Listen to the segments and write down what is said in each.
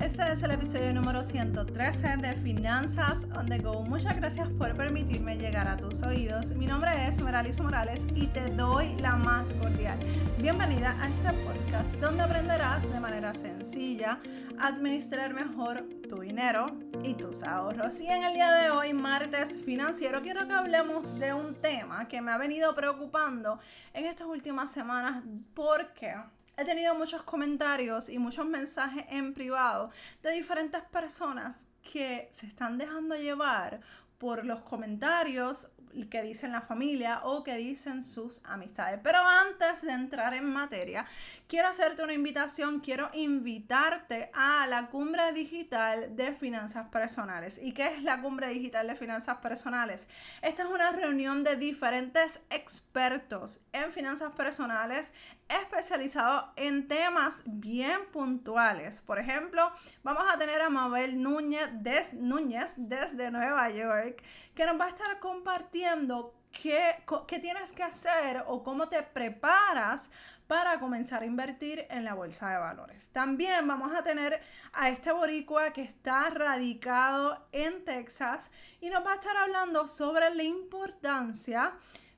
Este es el episodio número 113 de Finanzas on the Go. Muchas gracias por permitirme llegar a tus oídos. Mi nombre es Meralice Morales y te doy la más cordial. Bienvenida a este podcast donde aprenderás de manera sencilla a administrar mejor tu dinero y tus ahorros. Y en el día de hoy, martes financiero, quiero que hablemos de un tema que me ha venido preocupando en estas últimas semanas porque he tenido muchos comentarios y muchos mensajes en privado de diferentes personas que se están dejando llevar por los comentarios que dicen la familia o que dicen sus amistades. Pero antes de entrar en materia, quiero hacerte una invitación, quiero invitarte a la cumbre digital de finanzas personales. ¿Y qué es la cumbre digital de finanzas personales? Esta es una reunión de diferentes expertos en finanzas personales especializados en temas bien puntuales. Por ejemplo, vamos a tener a Mabel Núñez, Núñez desde Nueva York, que nos va a estar compartiendo qué, tienes que hacer o cómo te preparas para comenzar a invertir en la bolsa de valores. También vamos a tener a este boricua que está radicado en Texas y nos va a estar hablando sobre la importancia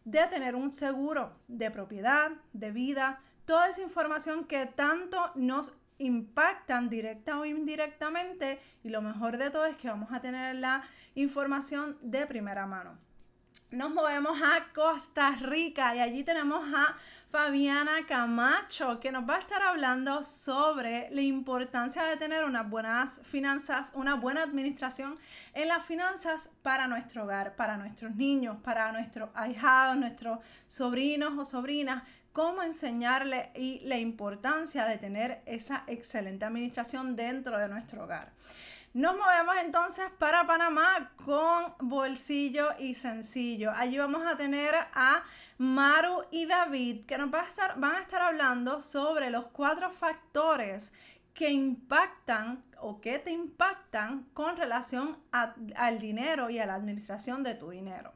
de tener un seguro de propiedad, de vida, toda esa información que tanto nos impactan directa o indirectamente y lo mejor de todo es que vamos a tener la información de primera mano. Nos movemos a Costa Rica y allí tenemos a Fabiana Camacho que nos va a estar hablando sobre la importancia de tener unas buenas finanzas, una buena administración en las finanzas para nuestro hogar, para nuestros niños, para nuestros ahijados, nuestros sobrinos o sobrinas, cómo enseñarle y la importancia de tener esa excelente administración dentro de nuestro hogar. Nos movemos entonces para Panamá con bolsillo y sencillo. Allí vamos a tener a Maru y David que nos van a estar hablando sobre los cuatro factores que impactan o que te impactan con relación al dinero y a la administración de tu dinero.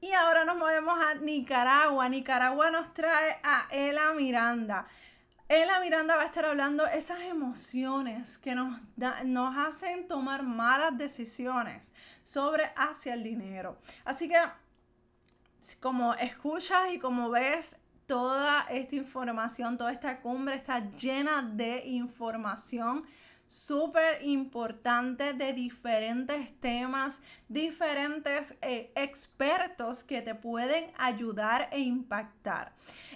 Y ahora nos movemos a Nicaragua. Nicaragua nos trae a Ela Miranda. Ella Miranda va a estar hablando esas emociones que nos, nos hacen tomar malas decisiones sobre hacia el dinero. Así que como escuchas y como ves, toda esta información, toda esta cumbre está llena de información súper importante de diferentes temas, diferentes eh, expertos que te pueden ayudar e impactar.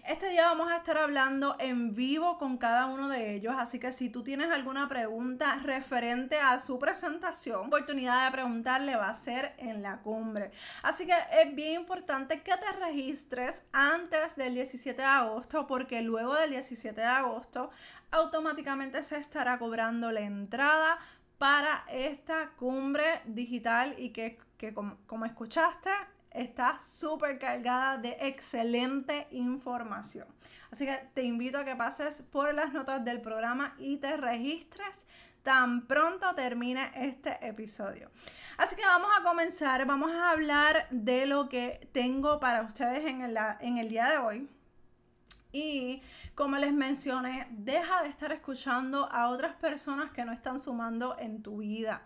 Este día vamos a estar hablando en vivo con cada uno de ellos, así que si tú tienes alguna pregunta referente a su presentación, oportunidad de preguntarle va a ser en la cumbre. Así que es bien importante que te registres antes del 17 de agosto, porque luego del 17 de agosto automáticamente se estará cobrando la entrada para esta cumbre digital y que, como, escuchaste está súper cargada de excelente información. Así que te invito a que pases por las notas del programa y te registres tan pronto termine este episodio. Así que vamos a comenzar, vamos a hablar de lo que tengo para ustedes en el, en el día de hoy. Y como les mencioné, deja de estar escuchando a otras personas que no están sumando en tu vida.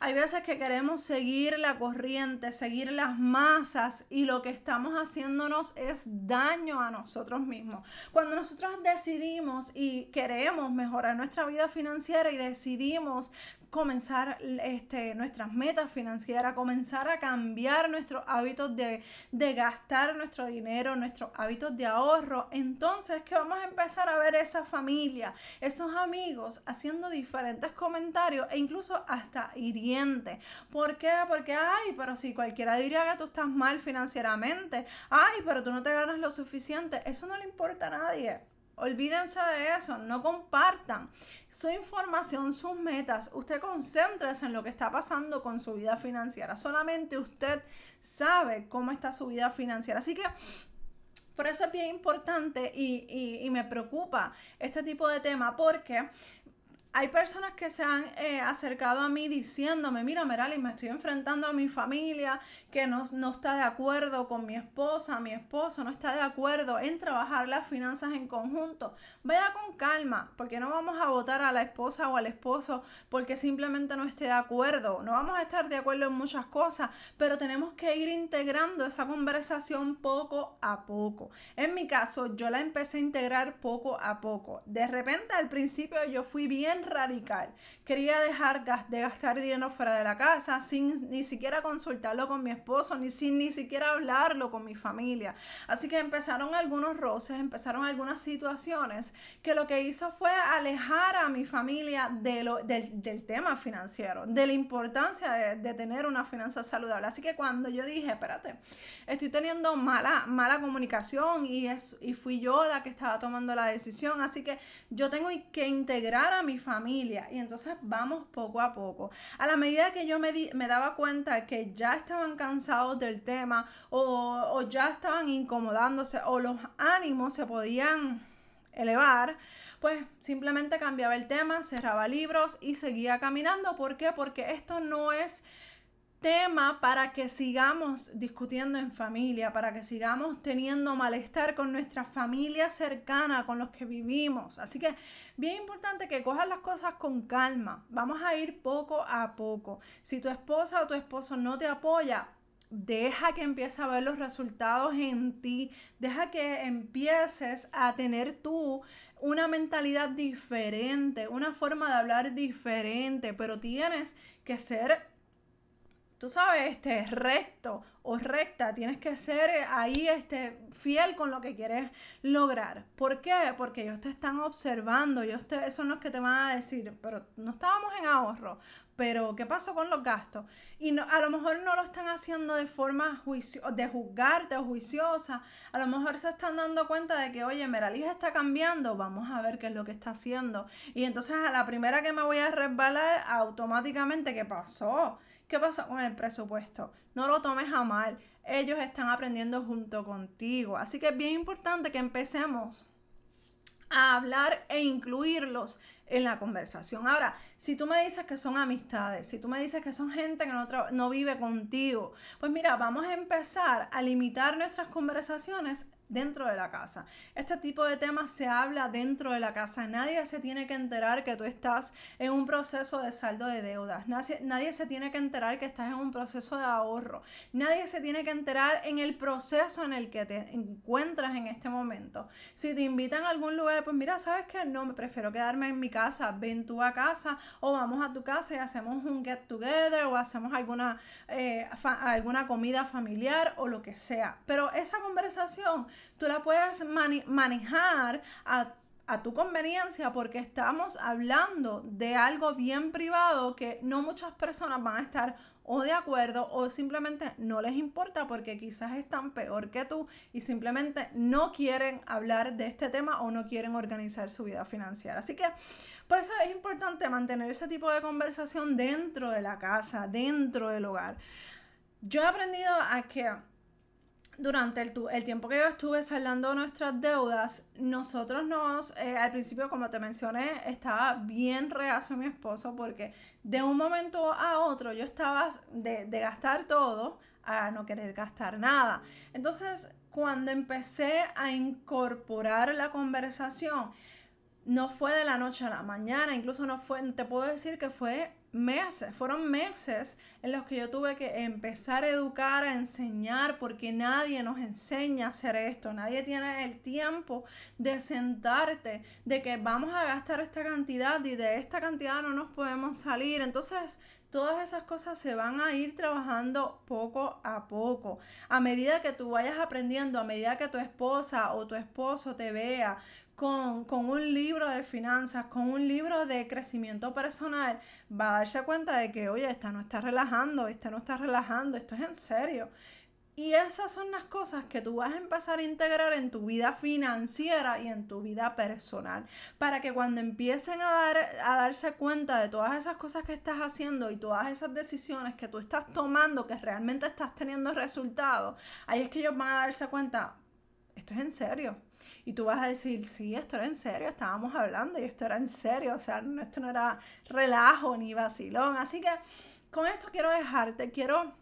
Hay veces que queremos seguir la corriente, seguir las masas y lo que estamos haciéndonos es daño a nosotros mismos. Cuando nosotros decidimos y queremos mejorar nuestra vida financiera y decidimos comenzar este, nuestras metas financieras, comenzar a cambiar nuestros hábitos de, de gastar nuestro dinero, nuestros hábitos de ahorro, entonces que vamos a empezar a ver esa familia, esos amigos haciendo diferentes comentarios e incluso hasta hirientes. ¿Por qué? Porque, ay, pero si cualquiera diría que tú estás mal financieramente, ay, pero tú no te ganas lo suficiente, eso no le importa a nadie. Olvídense de eso, no compartan su información, sus metas. Usted concéntrese en lo que está pasando con su vida financiera. Solamente usted sabe cómo está su vida financiera. Así que por eso es bien importante y, y, me preocupa este tipo de tema porque hay personas que se han eh, acercado a mí diciéndome, mira Merali, me estoy enfrentando a mi familia que no, no, está de acuerdo con mi esposa, mi esposo no está de acuerdo en trabajar las finanzas en conjunto. Vaya con calma, porque no vamos a votar a la esposa o al esposo porque simplemente no esté de acuerdo. No vamos a estar de acuerdo en muchas cosas, pero tenemos que ir integrando esa conversación poco a poco. En mi caso, yo la empecé a integrar poco a poco. De repente al principio yo fui bien radical. Quería dejar de gastar dinero fuera de la casa sin ni siquiera consultarlo con mi esposo, ni sin ni siquiera hablarlo con mi familia. Así que empezaron algunos roces, empezaron algunas situaciones que lo que hizo fue alejar a mi familia de lo, del, tema financiero, de la importancia de, tener una finanza saludable. Así que cuando yo dije, espérate, estoy teniendo mala, mala comunicación y, es, y fui yo la que estaba tomando la decisión, así que yo tengo que integrar a mi familia familia. Y entonces vamos poco a poco. A la medida que yo me, me daba cuenta que ya estaban cansados del tema o, ya estaban incomodándose o los ánimos se podían elevar, pues simplemente cambiaba el tema, cerraba libros y seguía caminando. ¿Por qué? Porque esto no es tema para que sigamos discutiendo en familia, para que sigamos teniendo malestar con nuestra familia cercana, con los que vivimos. Así que bien importante que cojas las cosas con calma. Vamos a ir poco a poco. Si tu esposa o tu esposo no te apoya, deja que empiece a ver los resultados en ti, deja que empieces a tener tú una mentalidad diferente, una forma de hablar diferente, pero tienes que ser tú sabes, este, recto o recta, tienes que ser eh, ahí este, fiel con lo que quieres lograr. ¿Por qué? Porque ellos te están observando, ellos te, son los que te van a decir, pero no estábamos en ahorro, pero ¿qué pasó con los gastos? Y no, a lo mejor no lo están haciendo de forma juicio, de juzgarte o juiciosa, a lo mejor se están dando cuenta de que, oye, Meralis está cambiando, vamos a ver qué es lo que está haciendo. Y entonces a la primera que me voy a resbalar, automáticamente, ¿qué pasó? ¿Qué pasa con el presupuesto? No lo tomes a mal. Ellos están aprendiendo junto contigo. Así que es bien importante que empecemos a hablar e incluirlos en la conversación. Ahora, si tú me dices que son amistades, si tú me dices que son gente que no, no vive contigo, pues mira, vamos a empezar a limitar nuestras conversaciones dentro de la casa. Este tipo de temas se habla dentro de la casa. Nadie se tiene que enterar que tú estás en un proceso de saldo de deudas. Nadie, se tiene que enterar que estás en un proceso de ahorro. Nadie se tiene que enterar en el proceso en el que te encuentras en este momento. Si te invitan a algún lugar, pues mira, ¿sabes qué? No, me prefiero quedarme en mi casa. Ven tú a casa o vamos a tu casa y hacemos un get together o hacemos alguna, eh, alguna comida familiar o lo que sea. Pero esa conversación tú la puedes manejar a, tu conveniencia porque estamos hablando de algo bien privado que no muchas personas van a estar o de acuerdo o simplemente no les importa porque quizás están peor que tú y simplemente no quieren hablar de este tema o no quieren organizar su vida financiera. Así que por eso es importante mantener ese tipo de conversación dentro de la casa, dentro del hogar. Yo he aprendido a que durante el, el, tiempo que yo estuve saldando nuestras deudas, nosotros nos, eh, al principio, como te mencioné, estaba bien reacio mi esposo porque de un momento a otro yo estaba de, de gastar todo a no querer gastar nada. Entonces, cuando empecé a incorporar la conversación, no fue de la noche a la mañana, incluso no fue, te puedo decir que fue meses, fueron meses en los que yo tuve que empezar a educar, a enseñar, porque nadie nos enseña a hacer esto, nadie tiene el tiempo de sentarte, de que vamos a gastar esta cantidad y de esta cantidad no nos podemos salir. Entonces, todas esas cosas se van a ir trabajando poco a poco. A medida que tú vayas aprendiendo, a medida que tu esposa o tu esposo te vea con, un libro de finanzas, con un libro de crecimiento personal, va a darse cuenta de que, oye, esta no está relajando, esta no está relajando, esto es en serio. Y esas son las cosas que tú vas a empezar a integrar en tu vida financiera y en tu vida personal. Para que cuando empiecen a, dar, a darse cuenta de todas esas cosas que estás haciendo y todas esas decisiones que tú estás tomando, que realmente estás teniendo resultados, ahí es que ellos van a darse cuenta, esto es en serio Y tú vas a decir, sí, esto era en serio, estábamos hablando y esto era en serio, o sea, esto no era relajo ni vacilón. Así que con esto quiero dejarte, quiero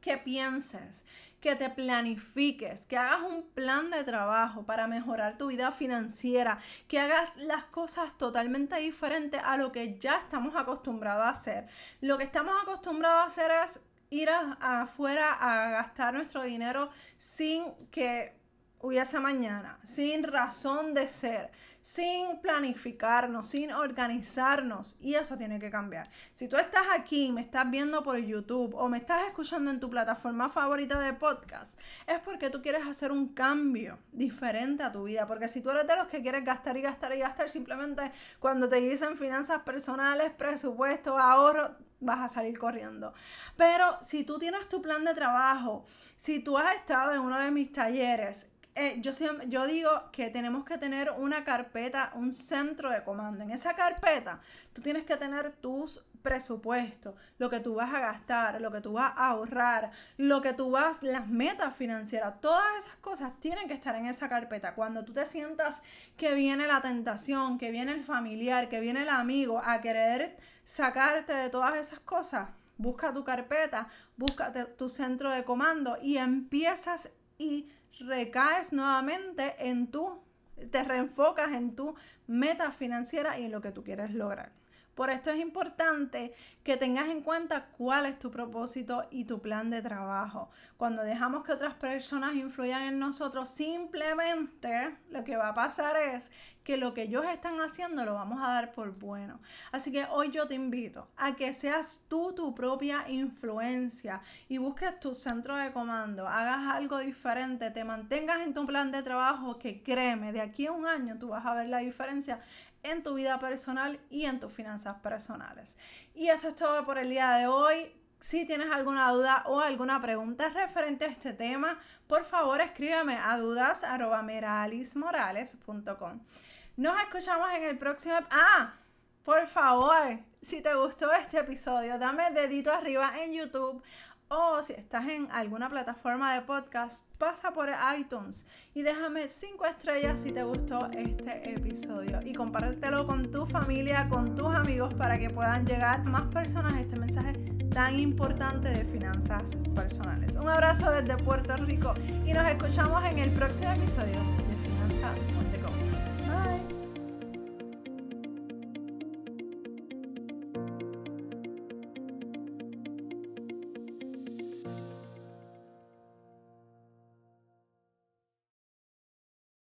que pienses, que te planifiques, que hagas un plan de trabajo para mejorar tu vida financiera, que hagas las cosas totalmente diferentes a lo que ya estamos acostumbrados a hacer. Lo que estamos acostumbrados a hacer es ir afuera a gastar nuestro dinero sin que hubiese mañana, sin razón de ser, sin planificarnos, sin organizarnos. Y eso tiene que cambiar. Si tú estás aquí, me estás viendo por YouTube o me estás escuchando en tu plataforma favorita de podcast, es porque tú quieres hacer un cambio diferente a tu vida. Porque si tú eres de los que quieres gastar y gastar y gastar, simplemente cuando te dicen finanzas personales, presupuesto, ahorro, vas a salir corriendo. Pero si tú tienes tu plan de trabajo, si tú has estado en uno de mis talleres, eh, yo, yo digo que tenemos que tener una carpeta, un centro de comando. En esa carpeta tú tienes que tener tus presupuestos, lo que tú vas a gastar, lo que tú vas a ahorrar, lo que tú vas, las metas financieras, todas esas cosas tienen que estar en esa carpeta. Cuando tú te sientas que viene la tentación, que viene el familiar, que viene el amigo a querer sacarte de todas esas cosas, busca tu carpeta, busca tu centro de comando y empiezas y recaes nuevamente en tu, te reenfocas en tu meta financiera y en lo que tú quieres lograr. Por esto es importante que tengas en cuenta cuál es tu propósito y tu plan de trabajo. Cuando dejamos que otras personas influyan en nosotros, simplemente lo que va a pasar es que lo que ellos están haciendo lo vamos a dar por bueno. Así que hoy yo te invito a que seas tú tu propia influencia y busques tu centro de comando, hagas algo diferente, te mantengas en tu plan de trabajo que créeme, de aquí a un año tú vas a ver la diferencia en tu vida personal y en tus finanzas personales. Y esto es todo por el día de hoy. Si tienes alguna duda o alguna pregunta referente a este tema, por favor escríbeme a dudas.meralismorales.com. Nos escuchamos en el próximo... Ah, por favor, si te gustó este episodio, dame dedito arriba en YouTube o si estás en alguna plataforma de podcast, pasa por iTunes y déjame 5 estrellas si te gustó este episodio. Y compártelo con tu familia, con tus amigos para que puedan llegar más personas a este mensaje tan importante de finanzas personales. Un abrazo desde Puerto Rico y nos escuchamos en el próximo episodio de Finanzas